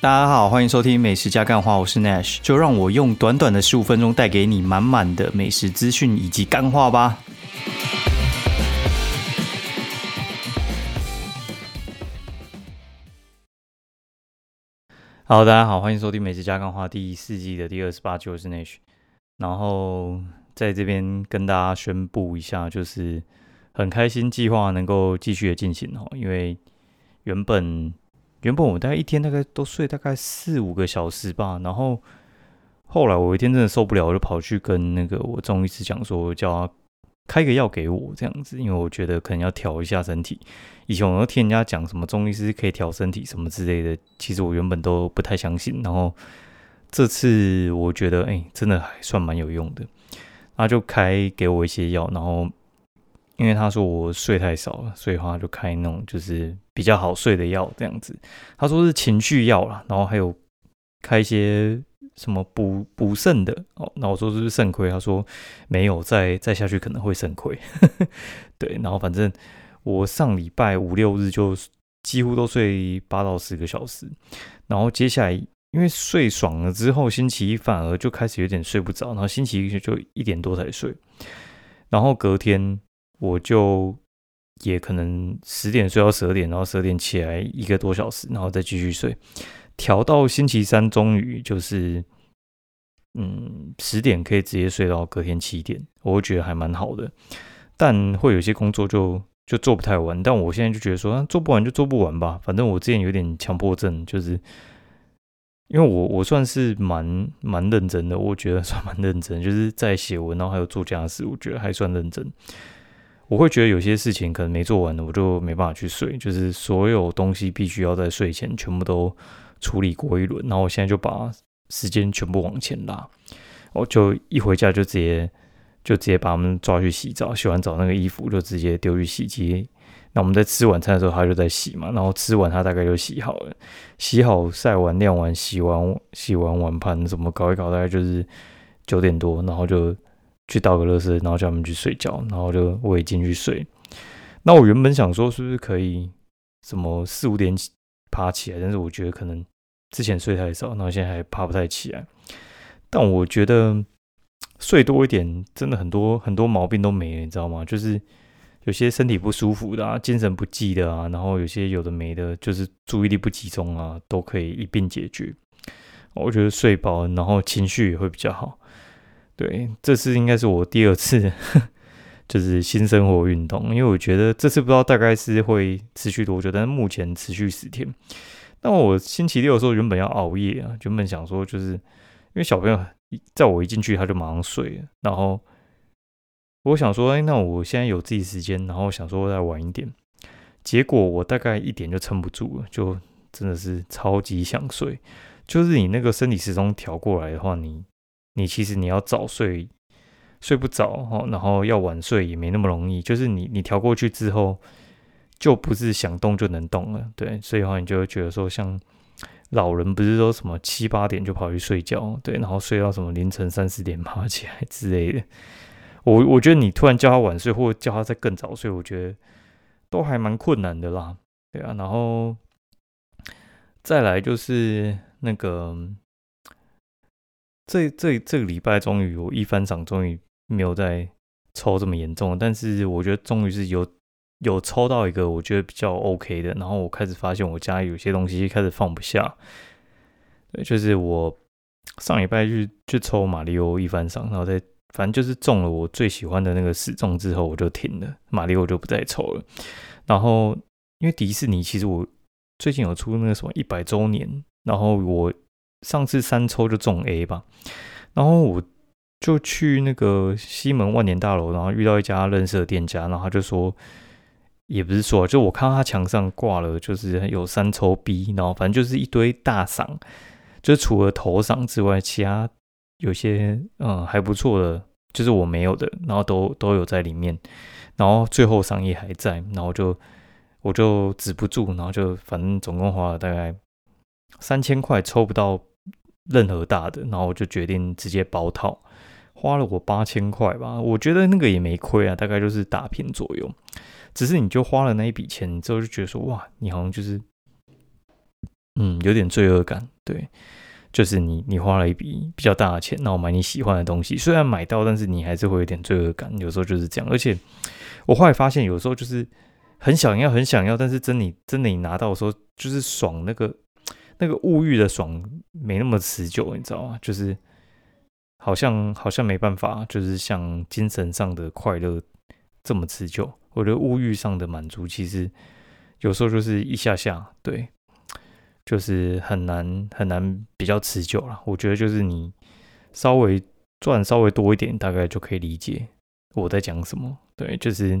大家好，欢迎收听美食加干话，我是 Nash，就让我用短短的十五分钟带给你满满的美食资讯以及干话吧。好，大家好，欢迎收听美食加干话第四季的第二十八集，我是 Nash。然后在这边跟大家宣布一下，就是很开心计划能够继续的进行哦，因为原本。原本我大概一天大概都睡大概四五个小时吧，然后后来我一天真的受不了，我就跑去跟那个我中医师讲说，叫他开个药给我这样子，因为我觉得可能要调一下身体。以前我都听人家讲什么中医师可以调身体什么之类的，其实我原本都不太相信。然后这次我觉得，哎，真的还算蛮有用的，他就开给我一些药，然后。因为他说我睡太少了，所以他就开那种就是比较好睡的药这样子。他说是情绪药啦，然后还有开一些什么补补肾的哦。那我说是不是肾亏？他说没有，再再下去可能会肾亏。对，然后反正我上礼拜五六日就几乎都睡八到十个小时，然后接下来因为睡爽了之后，星期一反而就开始有点睡不着，然后星期一就一点多才睡，然后隔天。我就也可能十点睡到十二点，然后十二点起来一个多小时，然后再继续睡，调到星期三终于就是，嗯，十点可以直接睡到隔天七点，我会觉得还蛮好的。但会有些工作就就做不太完，但我现在就觉得说，做不完就做不完吧，反正我之前有点强迫症，就是因为我我算是蛮蛮认真的，我觉得算蛮认真，就是在写文，然后还有做家事，我觉得还算认真。我会觉得有些事情可能没做完的，我就没办法去睡。就是所有东西必须要在睡前全部都处理过一轮，然后我现在就把时间全部往前拉。我就一回家就直接就直接把他们抓去洗澡，洗完澡那个衣服就直接丢去洗机。那我们在吃晚餐的时候，他就在洗嘛，然后吃完他大概就洗好了，洗好晒完晾完洗完洗完碗盘怎么搞一搞，大概就是九点多，然后就。去倒个热水，然后叫他们去睡觉，然后就我也进去睡。那我原本想说，是不是可以什么四五点起爬起来？但是我觉得可能之前睡太少，然后现在还爬不太起来。但我觉得睡多一点，真的很多很多毛病都没了，你知道吗？就是有些身体不舒服的啊，精神不济的啊，然后有些有的没的，就是注意力不集中啊，都可以一并解决。我觉得睡饱，然后情绪也会比较好。对，这次应该是我第二次，就是新生活运动，因为我觉得这次不知道大概是会持续多久，但是目前持续十天。那我星期六的时候原本要熬夜啊，原本想说就是因为小朋友在我一进去他就马上睡了，然后我想说，哎，那我现在有自己时间，然后想说再晚一点，结果我大概一点就撑不住了，就真的是超级想睡，就是你那个生理时钟调过来的话，你。你其实你要早睡，睡不着哈，然后要晚睡也没那么容易。就是你你调过去之后，就不是想动就能动了，对。所以的话，你就会觉得说，像老人不是说什么七八点就跑去睡觉，对，然后睡到什么凌晨三四点爬起来之类的。我我觉得你突然叫他晚睡，或叫他再更早睡，我觉得都还蛮困难的啦，对啊。然后再来就是那个。这这这个礼拜终于有一番赏，终于没有再抽这么严重，但是我觉得终于是有有抽到一个我觉得比较 OK 的，然后我开始发现我家有些东西开始放不下，对，就是我上礼拜去去抽马里奥一番赏，然后再反正就是中了我最喜欢的那个死中之后，我就停了，马里奥就不再抽了，然后因为迪士尼其实我最近有出那个什么一百周年，然后我。上次三抽就中 A 吧，然后我就去那个西门万年大楼，然后遇到一家认识的店家，然后他就说，也不是说，就我看到他墙上挂了，就是有三抽 B，然后反正就是一堆大赏，就除了头赏之外，其他有些嗯还不错的，就是我没有的，然后都都有在里面，然后最后赏也还在，然后就我就止不住，然后就反正总共花了大概三千块，抽不到。任何大的，然后我就决定直接包套，花了我八千块吧，我觉得那个也没亏啊，大概就是打平左右。只是你就花了那一笔钱之后，就觉得说哇，你好像就是嗯，有点罪恶感。对，就是你你花了一笔比较大的钱，那我买你喜欢的东西，虽然买到，但是你还是会有点罪恶感。有时候就是这样，而且我后来发现，有时候就是很想要，很想要，但是真你真的你拿到的时候，就是爽那个那个物欲的爽没那么持久，你知道吗？就是好像好像没办法，就是像精神上的快乐这么持久。我觉得物欲上的满足，其实有时候就是一下下，对，就是很难很难比较持久了。我觉得就是你稍微赚稍微多一点，大概就可以理解我在讲什么。对，就是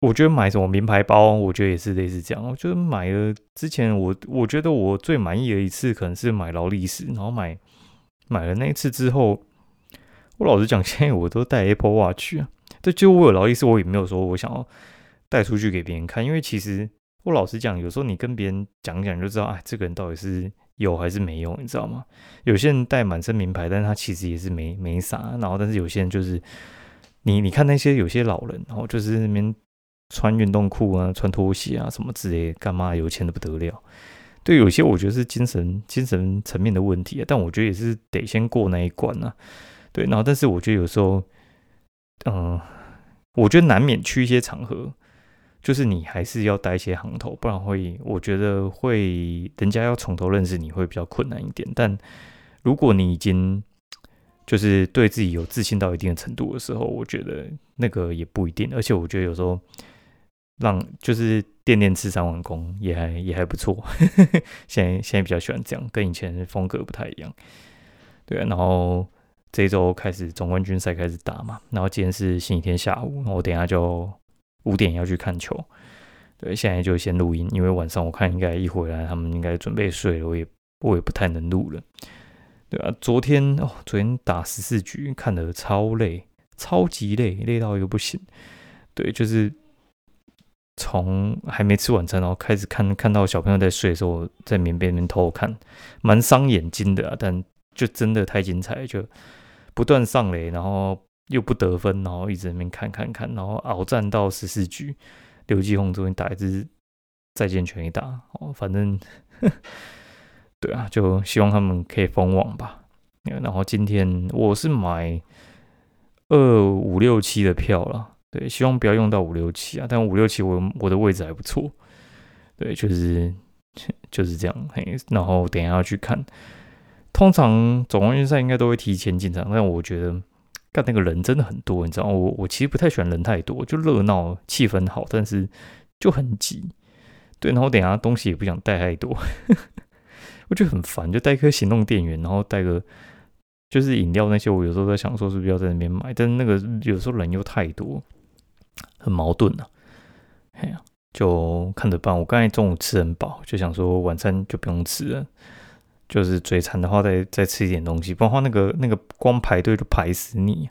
我觉得买什么名牌包，我觉得也是类似这样。我觉得买了之前，我我觉得我最满意的一次，可能是买劳力士，然后买买了那一次之后，我老实讲，现在我都戴 Apple Watch 啊。对，就我有劳力士，我也没有说我想要带出去给别人看，因为其实我老实讲，有时候你跟别人讲讲就知道，哎，这个人到底是有还是没有，你知道吗？有些人带满身名牌，但是他其实也是没没啥。然后，但是有些人就是你你看那些有些老人，然后就是那边穿运动裤啊、穿拖鞋啊什么之类，干嘛有钱的不得了。对，有些我觉得是精神精神层面的问题啊，但我觉得也是得先过那一关啊。对，然后但是我觉得有时候。嗯，我觉得难免去一些场合，就是你还是要带一些行头，不然会，我觉得会人家要从头认识你会比较困难一点。但如果你已经就是对自己有自信到一定的程度的时候，我觉得那个也不一定。而且我觉得有时候让就是店店吃三碗公也还也还不错。现在现在比较喜欢这样，跟以前风格不太一样。对啊，然后。这周开始总冠军赛开始打嘛，然后今天是星期天下午，我等下就五点要去看球。对，现在就先录音，因为晚上我看应该一回来他们应该准备睡了，我也我也不太能录了。对啊，昨天哦，昨天打十四局，看得超累，超级累，累到一个不行。对，就是从还没吃晚餐，然后开始看看到小朋友在睡的时候，在棉被里面偷看，蛮伤眼睛的啊，但就真的太精彩，就。不断上垒，然后又不得分，然后一直那边看看看，然后鏖战到十四局，刘继宏终于打一支再见全力打哦，反正 对啊，就希望他们可以封网吧。然后今天我是买二五六七的票了，对，希望不要用到五六七啊，但五六七我我的位置还不错，对，就是就是这样，嘿，然后等下要去看。通常总冠军赛应该都会提前进场，但我觉得干那个人真的很多，你知道？我我其实不太喜欢人太多，就热闹气氛好，但是就很挤。对，然后等下东西也不想带太多，我觉得很烦，就带一颗行动电源，然后带个就是饮料那些，我有时候在想说是不是要在那边买，但是那个有时候人又太多，很矛盾啊。哎呀，就看着办。我刚才中午吃很饱，就想说晚餐就不用吃了。就是嘴馋的话，再再吃一点东西，不然话那个那个光排队就排死你。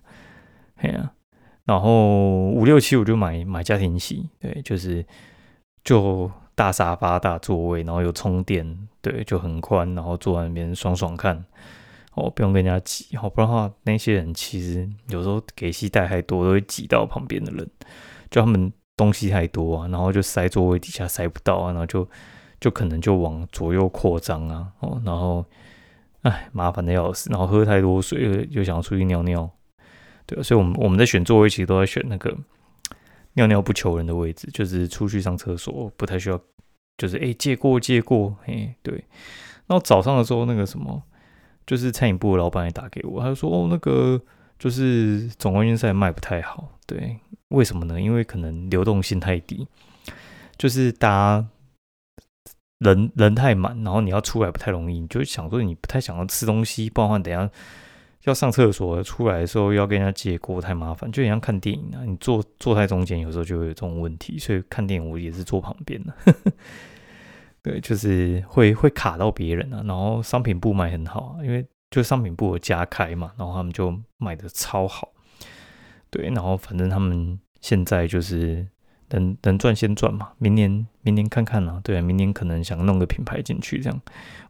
哎呀，然后五六七我就买买家庭席，对，就是就大沙发大座位，然后有充电，对，就很宽，然后坐在那边爽爽看，哦，不用跟人家挤，好，不然的话那些人其实有时候给戏带太多，都会挤到旁边的人，就他们东西太多啊，然后就塞座位底下塞不到啊，然后就。就可能就往左右扩张啊，哦，然后，哎，麻烦的要死，然后喝太多水又又想要出去尿尿，对，所以我们我们在选座位其实都在选那个尿尿不求人的位置，就是出去上厕所不太需要，就是哎借过借过，嘿，对，然后早上的时候那个什么，就是餐饮部的老板也打给我，他说哦那个就是总冠军赛卖不太好，对，为什么呢？因为可能流动性太低，就是大家。人人太满，然后你要出来不太容易，你就想说你不太想要吃东西，不然等下要上厕所出来的时候要跟人家借锅太麻烦，就像看电影啊，你坐坐在中间有时候就会有这种问题，所以看电影我也是坐旁边的，对，就是会会卡到别人啊，然后商品部卖很好，因为就商品部有加开嘛，然后他们就卖的超好，对，然后反正他们现在就是。能能赚先赚嘛，明年明年看看啊，对，明年可能想弄个品牌进去，这样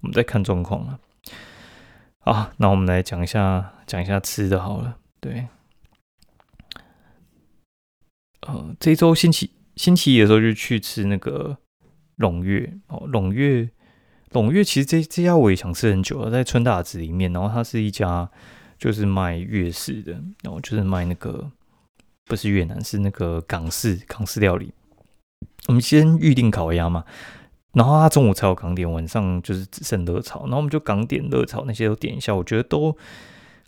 我们再看状况啊。好，那我们来讲一下讲一下吃的好了，对，呃，这周星期星期一的时候就去吃那个龙月哦，龙月龙月其实这这家我也想吃很久了，在春大子里面，然后它是一家就是卖粤式的，然后就是卖那个不是越南，是那个港式港式料理。我们先预定烤鸭嘛，然后他中午才有港点，晚上就是只剩热炒，然后我们就港点热炒那些都点一下，我觉得都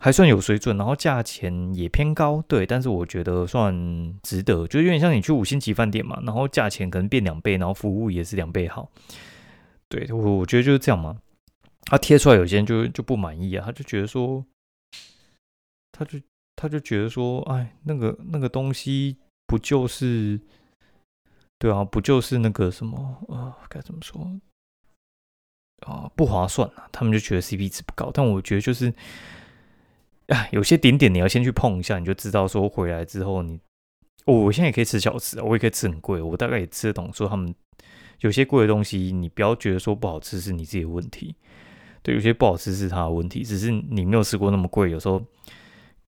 还算有水准，然后价钱也偏高，对，但是我觉得算值得，就有点像你去五星级饭店嘛，然后价钱可能变两倍，然后服务也是两倍好。对我，我觉得就是这样嘛。他贴出来，有些人就就不满意啊，他就觉得说，他就他就觉得说，哎，那个那个东西不就是，对啊，不就是那个什么呃，该怎么说啊，不划算啊。他们就觉得 CP 值不高，但我觉得就是，啊，有些点点你要先去碰一下，你就知道说回来之后你，我现在也可以吃小吃，我也可以吃很贵，我大概也吃得懂说他们。有些贵的东西，你不要觉得说不好吃是你自己的问题，对，有些不好吃是他的问题，只是你没有吃过那么贵。有时候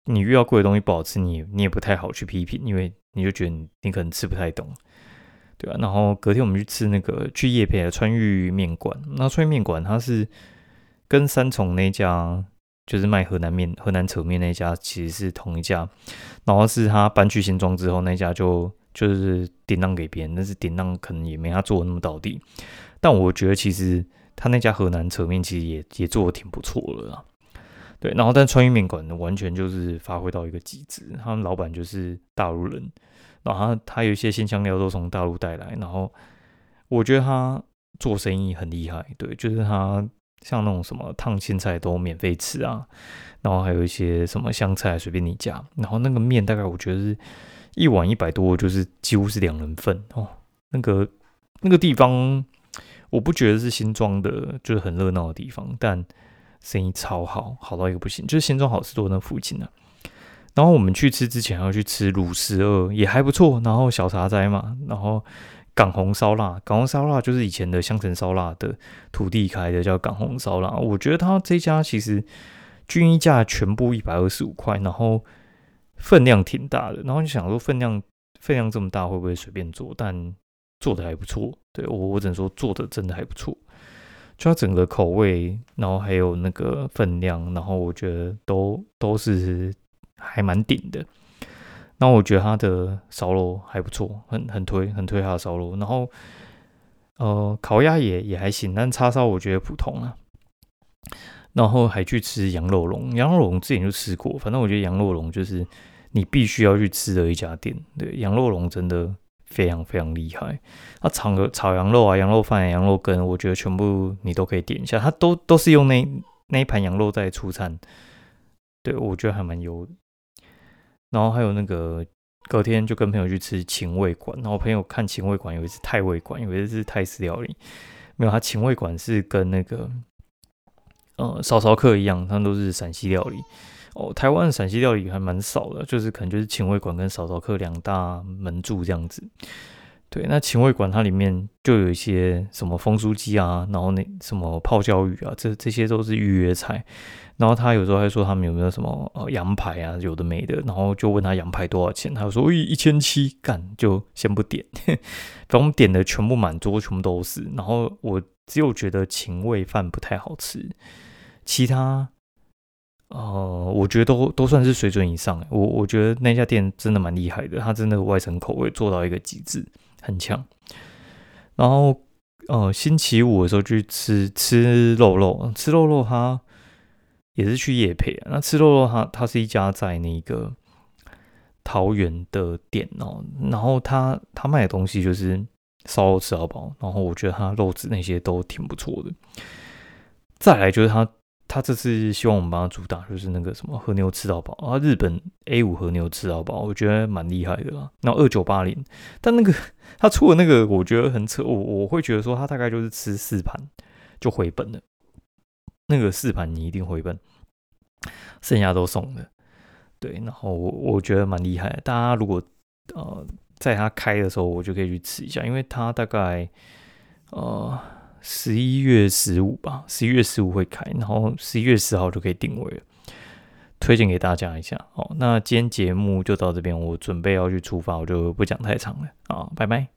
你遇到贵的东西不好吃，你你也不太好去批评，因为你就觉得你可能吃不太懂，对吧？然后隔天我们去吃那个去叶培的川渝面馆，那川渝面馆它是跟三重那家就是卖河南面、河南扯面那家其实是同一家，然后是他搬去新庄之后那家就。就是典当给别人，但是典当可能也没他做的那么到底。但我觉得其实他那家河南扯面其实也也做的挺不错的啦。对，然后但川渝面馆，完全就是发挥到一个极致。他们老板就是大陆人，然后他他有一些新香料都从大陆带来，然后我觉得他做生意很厉害。对，就是他像那种什么烫青菜都免费吃啊，然后还有一些什么香菜随便你加，然后那个面大概我觉得是。一碗一百多，就是几乎是两人份哦。那个那个地方，我不觉得是新庄的，就是很热闹的地方，但生意超好，好到一个不行。就是新庄好吃多那附近啊。然后我们去吃之前要去吃卤十二，也还不错。然后小茶斋嘛，然后港红烧腊，港红烧腊就是以前的香城烧腊的土地开的，叫港红烧腊。我觉得他这家其实均一价全部一百二十五块，然后。分量挺大的，然后就想说分量分量这么大会不会随便做？但做的还不错，对我我只能说做的真的还不错。就它整个口味，然后还有那个分量，然后我觉得都都是还蛮顶的。那我觉得他的烧肉还不错，很很推很推他的烧肉。然后呃烤鸭也也还行，但叉烧我觉得普通啊。然后还去吃羊肉龙，羊肉龙之前就吃过，反正我觉得羊肉龙就是你必须要去吃的一家店。对，羊肉龙真的非常非常厉害。它炒个炒羊肉啊，羊肉饭、羊肉羹，我觉得全部你都可以点一下。它都都是用那那一盘羊肉在出餐，对我觉得还蛮油。然后还有那个隔天就跟朋友去吃秦味馆，然后朋友看秦味馆有一是泰味馆，以为是泰式料理，没有，他秦味馆是跟那个。呃，烧烧客一样，他们都是陕西料理哦。台湾陕西料理还蛮少的，就是可能就是秦味馆跟烧烧客两大门柱这样子。对，那秦味馆它里面就有一些什么风酥鸡啊，然后那什么泡椒鱼啊，这这些都是预约菜。然后他有时候还说他们有没有什么呃羊排啊，有的没的。然后就问他羊排多少钱，他说一一千七，干就先不点。反正我们点的全部满桌，全部都是。然后我只有觉得秦味饭不太好吃。其他，呃，我觉得都都算是水准以上。我我觉得那家店真的蛮厉害的，它真的外层口味做到一个极致，很强。然后，呃，星期五的时候去吃吃肉肉，吃肉肉，它也是去夜配。那吃肉肉，它它是一家在那个桃园的店哦。然后他他卖的东西就是烧肉吃到饱，然后我觉得他肉质那些都挺不错的。再来就是他。他这次希望我们帮他主打，就是那个什么和牛吃到饱啊，日本 A 五和牛吃到饱，我觉得蛮厉害的啦。然后二九八零，但那个他出的那个，我觉得很扯，我我会觉得说他大概就是吃四盘就回本了，那个四盘你一定回本，剩下都送的。对，然后我我觉得蛮厉害，大家如果呃在他开的时候，我就可以去吃一下，因为他大概呃。十一月十五吧，十一月十五会开，然后十一月十号就可以定位了，推荐给大家一下。好，那今天节目就到这边，我准备要去出发，我就不讲太长了啊，拜拜。